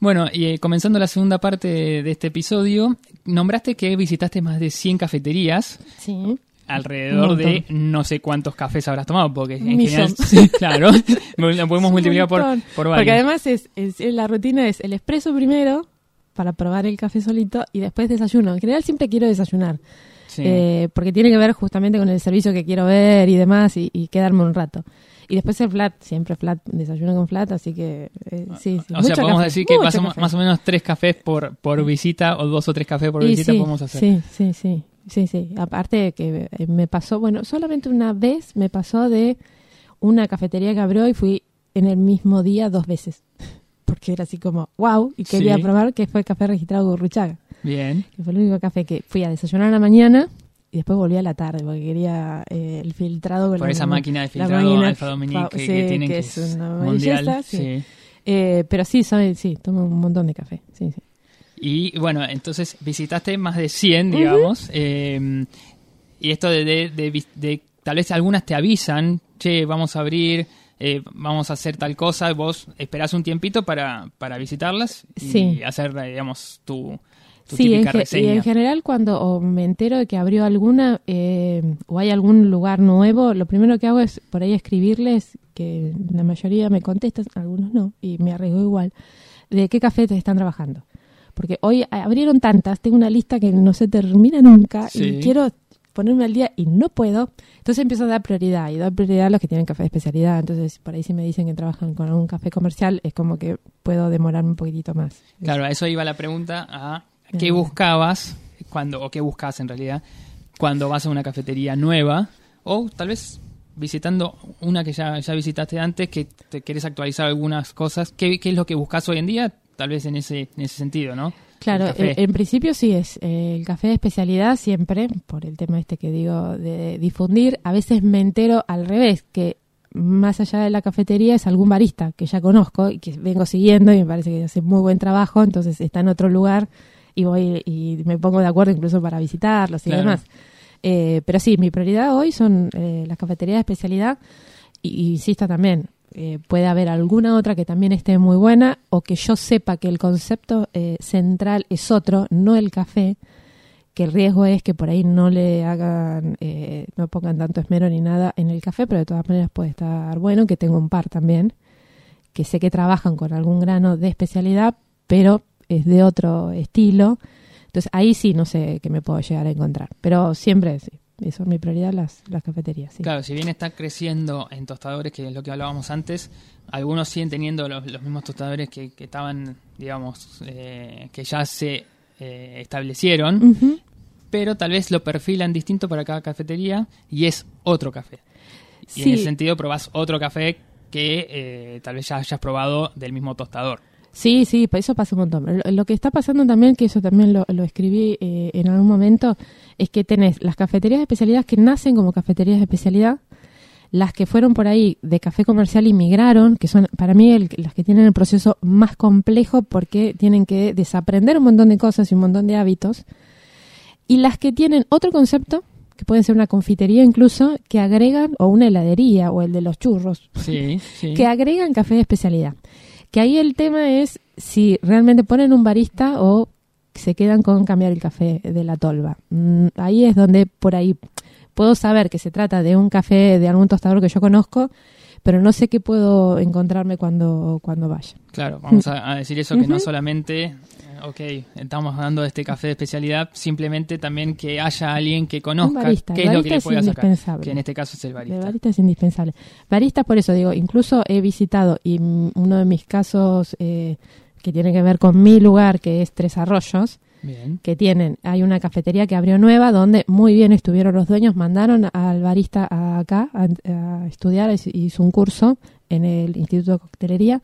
Bueno, y eh, comenzando la segunda parte de, de este episodio, nombraste que visitaste más de 100 cafeterías. Sí. alrededor de no sé cuántos cafés habrás tomado, porque en general, sí, claro, lo podemos multiplicar por, por Porque varios. además es, es- la rutina es el expreso primero para probar el café solito y después desayuno. En general siempre quiero desayunar. Sí. Eh, porque tiene que ver justamente con el servicio que quiero ver y demás y, y quedarme un rato. Y después el flat, siempre flat, desayuno con flat, así que eh, sí, sí. o sea, podemos café, decir que más o, más o menos tres cafés por, por visita o dos o tres cafés por Y visita sí, podemos hacer. Sí, sí, sí, sí, sí. Aparte de que eh, me pasó, bueno, solamente una vez me pasó de una cafetería que abrió y fui en el mismo día dos veces. Porque era así como, wow, y quería Sí. probar que fue café registrado Gurruchaga. Bien. Que fue el único café que fui a desayunar a la mañana y después volví a la tarde porque quería eh, el filtrado con Por la- esa máquina de filtrado máquina Alfa Dominique que, sí, que tienen que que es una mundial. belleza, sí. sí. Eh, pero sí, soy, sí, tomo un montón de café. Sí, sí. Y bueno, entonces visitaste más de 100, digamos. eh, y esto de, de, de de- Tal vez algunas te avisan, che, vamos a abrir, eh, vamos a hacer tal cosa. Vos esperás un tiempito para, para visitarlas y Sí. hacer, digamos, tu, tu Sí, en, típica y reseña. en general cuando o me entero de que abrió alguna eh, o hay algún lugar nuevo, lo primero que hago es por ahí escribirles, que la mayoría me contestan, algunos no, y me arriesgo igual, de qué café te están trabajando. Porque hoy abrieron tantas, tengo una lista que no se termina nunca Sí. y quiero ponerme al día y no puedo. Entonces empiezo a dar prioridad y dar prioridad a los que tienen café de especialidad. Entonces por ahí si me dicen que trabajan con algún café comercial, es como que puedo demorarme un poquitito más. Claro, a eso iba la pregunta a qué Bien. buscabas cuando, o qué buscas en realidad, cuando vas a una cafetería nueva, o tal vez visitando una que ya, ya visitaste antes, que te querés actualizar algunas cosas. ¿Qué, qué es lo que buscas hoy en día? Tal vez en ese, en ese sentido, ¿no? Claro, eh, en principio sí es eh, el café de especialidad siempre, por el tema este que digo de difundir. A veces me entero al revés, que más allá de la cafetería es algún barista que ya conozco y que vengo siguiendo y me parece que hace muy buen trabajo, entonces está en otro lugar y voy y me pongo de acuerdo incluso para visitarlos y Claro. demás. Eh, pero sí, mi prioridad hoy son eh, las cafeterías de especialidad y, y insisto también, eh, puede haber alguna otra que también esté muy buena o que yo sepa que el concepto eh, central es otro, no el café, que el riesgo es que por ahí no le hagan, no pongan tanto esmero ni nada en el café, pero de todas maneras puede estar bueno, que tengo un par también, que sé que trabajan con algún grano de especialidad, pero es de otro estilo. Entonces ahí sí no sé qué me puedo llegar a encontrar, pero siempre sí. Eso es mi prioridad, las, las cafeterías. Sí. Claro, si bien está creciendo en tostadores, que es lo que hablábamos antes, algunos siguen teniendo los, los mismos tostadores que, que estaban, digamos, eh, que ya se eh, establecieron, pero tal vez lo perfilan distinto para cada cafetería y es otro café. Y en ese sentido probás otro café que eh, tal vez ya hayas probado del mismo tostador. Sí, sí, eso pasa un montón. Lo, lo que está pasando también, que eso también lo, lo escribí eh, en algún momento, es que tenés las cafeterías de especialidad que nacen como cafeterías de especialidad, las que fueron por ahí de café comercial y migraron, que son para mí el- las que tienen el proceso más complejo porque tienen que desaprender un montón de cosas y un montón de hábitos, y las que tienen otro concepto, que pueden ser una confitería incluso, que agregan, o una heladería, o el de los churros, Sí, sí. que agregan café de especialidad. Que ahí el tema es si realmente ponen un barista o se quedan con cambiar el café de la tolva. Mm, ahí es donde por ahí puedo saber que se trata de un café de algún tostador que yo conozco, pero no sé qué puedo encontrarme cuando, cuando vaya. Claro, vamos a, a decir eso, que no solamente, eh, ok, estamos de este café de especialidad, simplemente también que haya alguien que conozca barista. qué es lo que barista le es pueda sacar. Que en este caso es el El barista. barista es indispensable. Barista, por eso digo, incluso he visitado y uno de mis casos eh, que tiene que ver con mi lugar, que es Tres Arroyos, Bien. que tienen, hay una cafetería que abrió nueva donde muy bien estuvieron los dueños, mandaron al barista a- acá a, a estudiar, hizo- un curso en el Instituto de Coctelería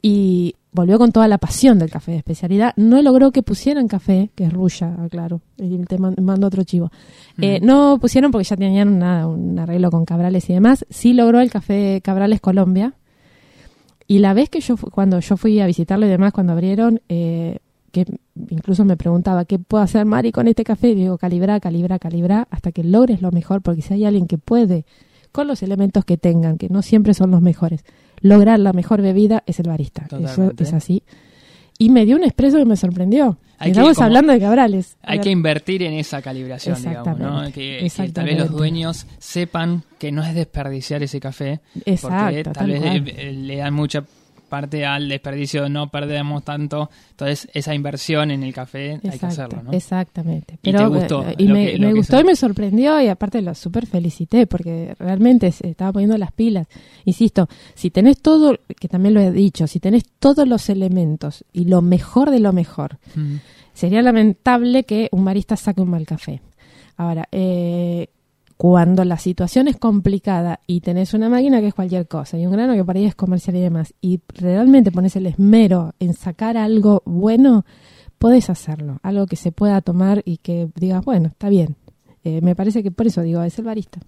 y volvió con toda la pasión del café de especialidad. No logró que pusieran café, que es rulla, claro, te man- mando otro chivo. Eh, Mm. no pusieron porque ya tenían una- un arreglo con Cabrales y demás. Sí logró el café Cabrales Colombia. Y la vez que yo, cuando yo fui a visitarlo y demás, cuando abrieron, eh, que incluso me preguntaba, ¿qué puedo hacer, Mari, con este café? Y digo, calibra, calibra, calibra, hasta que logres lo mejor, porque si hay alguien que puede, con los elementos que tengan, que no siempre son los mejores, lograr la mejor bebida, es el barista. Eso es así. y me dio un expreso que me sorprendió. Hay Estamos hablando de Cabrales. Hay que invertir en esa calibración, digamos, ¿no? Que, que tal vez los dueños sepan que no es desperdiciar ese café, porque Exacto, tal tal vez le dan mucha parte al desperdicio, no perdemos tanto, entonces esa inversión en el café hay que hacerlo, ¿no? Exactamente. ¿Y te gustó eh, y lo me, que- gustó y me sorprendió y aparte lo súper felicité porque realmente se estaba poniendo las pilas. Insisto, si tenés todo, que también lo he dicho, si tenés todos los elementos y lo mejor de lo mejor, Mm. sería lamentable que un barista saque un mal café. Ahora, eh, cuando la situación es complicada y tenés una máquina que es cualquier cosa y un grano que por ahí es comercial y demás, y realmente pones el esmero en sacar algo bueno, podés hacerlo, algo que se pueda tomar y que digas, bueno, está bien. Eh, me parece que por eso digo, es el barista.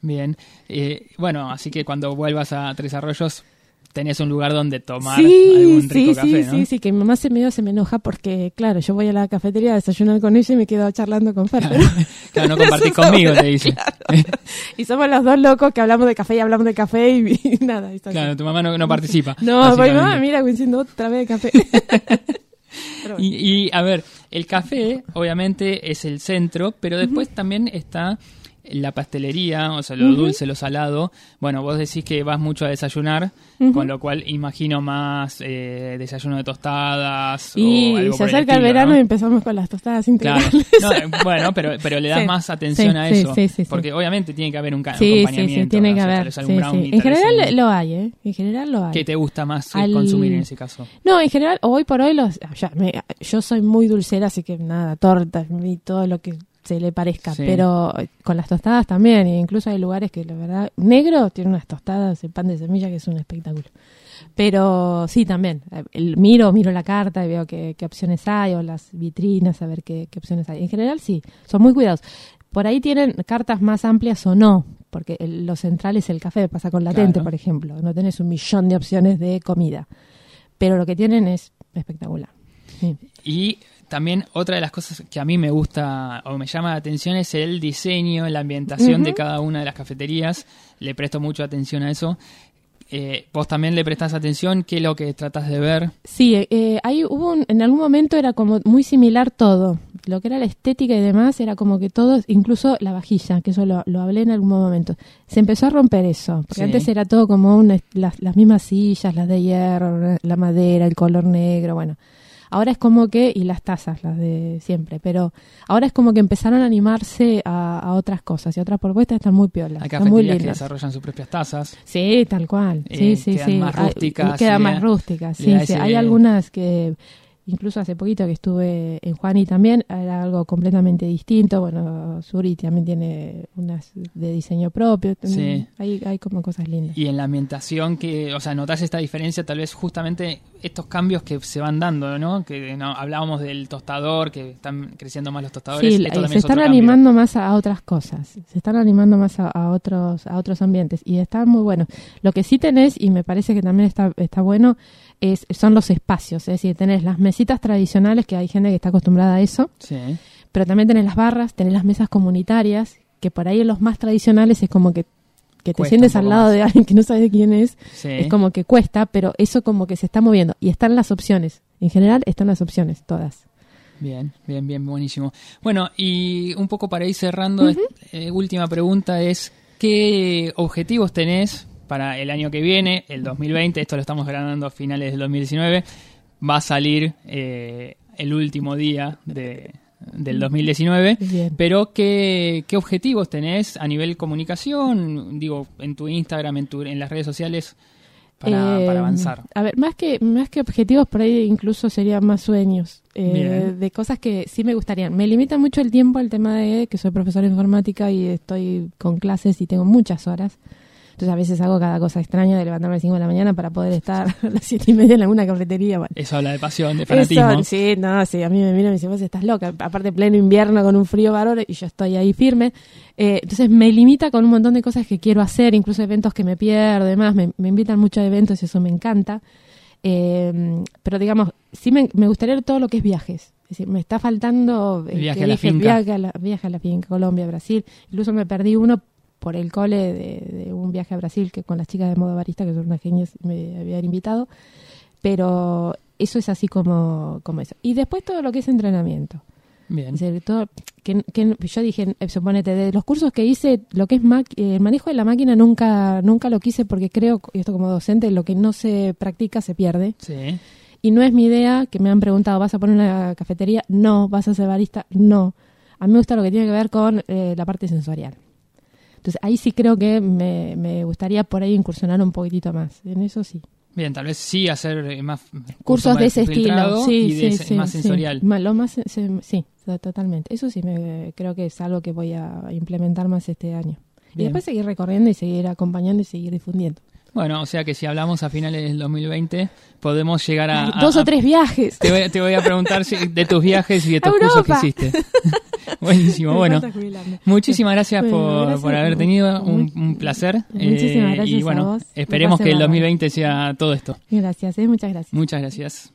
Bien, Eh, bueno, así que cuando vuelvas a Tres Arroyos tenés un lugar donde tomar sí, algún rico sí, café, sí, ¿no? sí, sí, que mi mamá se me, se me enoja porque, claro, yo voy a la cafetería a desayunar con ella y me quedo charlando con Fer. pero- Claro, no compartís conmigo, te dice. Y somos los dos locos que hablamos de café y hablamos de café y, y nada. y Claro, así. tu mamá no, no participa. No, básicamente. mamá, mira, coincidiendo otra vez de café. Bueno. Y, y, a ver, el café obviamente es el centro, pero después también está la pastelería, o sea, lo dulce, lo salado. Bueno, vos decís que vas mucho a desayunar, con lo cual imagino más eh, desayuno de tostadas y o algo se acerca el, estilo, verano ¿no? y empezamos con las tostadas Claro. integrales. No, eh, bueno, pero, pero le das Sí, más atención sí, a eso. sí, sí, sí. porque obviamente tiene que haber un acompañamiento. sí, tiene que sea, haber. brownie, En general un- lo hay, ¿eh? En general lo hay. ¿Qué te gusta más Al- consumir en ese caso? No, en general, hoy por hoy, los, ya, me- yo soy muy dulcera, así que nada, tortas y todo lo que se le parezca. Sí. Pero con las tostadas también, e incluso hay lugares que la verdad, negro tiene unas tostadas, el pan de semilla que es un espectáculo. Pero sí, también. el- miro, miro la carta y veo qué, qué opciones hay, o las vitrinas, a ver qué, qué opciones hay. En general, sí, son muy cuidados. Por ahí tienen cartas más amplias o no, porque el- lo central es el café, pasa con latente, Claro. por ejemplo. No tenés un millón de opciones de comida. Pero lo que tienen es espectacular. Sí. Y también otra de las cosas que a mí me gusta o me llama la atención es el diseño, la ambientación de cada una de las cafeterías. Le presto mucha atención a eso. Eh, vos también le prestás atención, ¿qué es lo que tratás de ver? Sí, eh, ahí hubo un- en algún momento era como muy similar todo. Lo que era la estética y demás era como que todo, incluso la vajilla, que eso lo, lo hablé en algún momento. Se empezó a romper eso, porque Sí. antes era todo como una, las, las mismas sillas, las de hierro, la madera, el color negro, bueno. Ahora es como que, y las tazas, las de siempre, pero ahora es como que empezaron a animarse a, a otras cosas y otras propuestas están muy piolas, Hay están muy cafeterías que lindas. desarrollan sus propias tazas. Sí, tal cual. Sí, Eh, sí, quedan sí. más rústicas, Quedan más da- rústicas, sí, sí. Hay algunas que, incluso hace poquito que estuve en Juani también, era algo completamente distinto. Bueno, Suri también tiene unas de diseño propio. Sí. Hay, hay como cosas lindas. Y en la ambientación, que, o sea, notás esta diferencia, tal vez justamente estos cambios que se van dando, ¿no? Que no, hablábamos del tostador, que están creciendo más los tostadores. Sí, esto se es están cambio. animando más a, otras cosas, se están animando más a, a otros a otros ambientes y están muy buenos. Lo que sí tenés y me parece que también está está bueno es son los espacios, es decir, tenés las mesitas tradicionales que hay gente que está acostumbrada a eso, Sí. pero también tenés las barras, tenés las mesas comunitarias que por ahí en los más tradicionales es como que que te Cuesta sientes al lado más. de alguien que no sabe quién es, Sí. es como que cuesta, pero eso como que se está moviendo y están las opciones. En general están las opciones todas. Bien, bien, bien, buenísimo. Bueno, y un poco para ir cerrando, eh, última pregunta es, ¿qué objetivos tenés para el año que viene, el 2020? Esto lo estamos grabando a finales del 2019. Va a salir eh, el último día de, del 2019. Bien. Pero, ¿qué, ¿qué objetivos tenés a nivel comunicación? Digo, en tu Instagram, en, tu, en las redes sociales, para, Eh, para avanzar. A ver, más que, más que objetivos, por ahí incluso serían más sueños. eh, de cosas que sí me gustarían. Me limita mucho el tiempo el tema de que soy profesor de informática y estoy con clases y tengo muchas horas. Entonces a veces hago cada cosa extraña de levantarme a las 5 de la mañana para poder estar a las 7 y media en alguna cafetería. Bueno. Eso habla de pasión, de fanatismo. Eso, sí, no, sí, a mí me miran y me dicen, vos estás loca. Aparte, pleno invierno con un frío bárbaro y yo estoy ahí firme. Eh, entonces me limita con un montón de cosas que quiero hacer, incluso eventos que me pierdo, demás. Me, me invitan mucho a eventos y eso me encanta. Eh, pero digamos, sí me, me gustaría todo lo que es viajes. Es decir, me está faltando eh, viaje que a dije. Viaje a la, viaje a la finca, Colombia, Brasil. Incluso me perdí uno por el cole de, de un viaje a Brasil que con las chicas de modo barista, que son unas genias, me habían invitado. Pero eso es así como, como eso. Y después todo lo que es entrenamiento. Bien. Es decir, todo- que, que yo dije, eh, suponete, de los cursos que hice, lo que es ma- eh, el manejo de la máquina nunca nunca lo quise porque creo, y esto como docente, lo que no se practica se pierde. Sí. Y no es mi idea, que me han preguntado, ¿vas a poner una cafetería? No. ¿Vas a ser barista? No. A mí me gusta lo que tiene que ver con eh, la parte sensorial. Entonces ahí sí creo que me, me gustaría por ahí incursionar un poquitito más. En eso sí. Bien, tal vez sí hacer eh, más Cursos de ese estilo. Sí, y de sí, más sensorial. Lo más, sí, to- totalmente. Eso sí, me, creo que es algo que voy a implementar más este año. Y después seguir recorriendo y seguir acompañando y seguir difundiendo. Bueno, o sea que si hablamos a finales del 2020, podemos llegar a... Dos a- o tres viajes. Te voy, te voy a preguntar si- de tus viajes y de tus Europa. cursos que hiciste. Buenísimo, bueno. Muchísimas gracias Bueno, por, gracias. por haber tenido un, placer. Muchísimas Eh, gracias Y a bueno, vos. Esperemos que el bárbaro. 2020 sea todo esto. Gracias, eh, muchas gracias. Muchas gracias.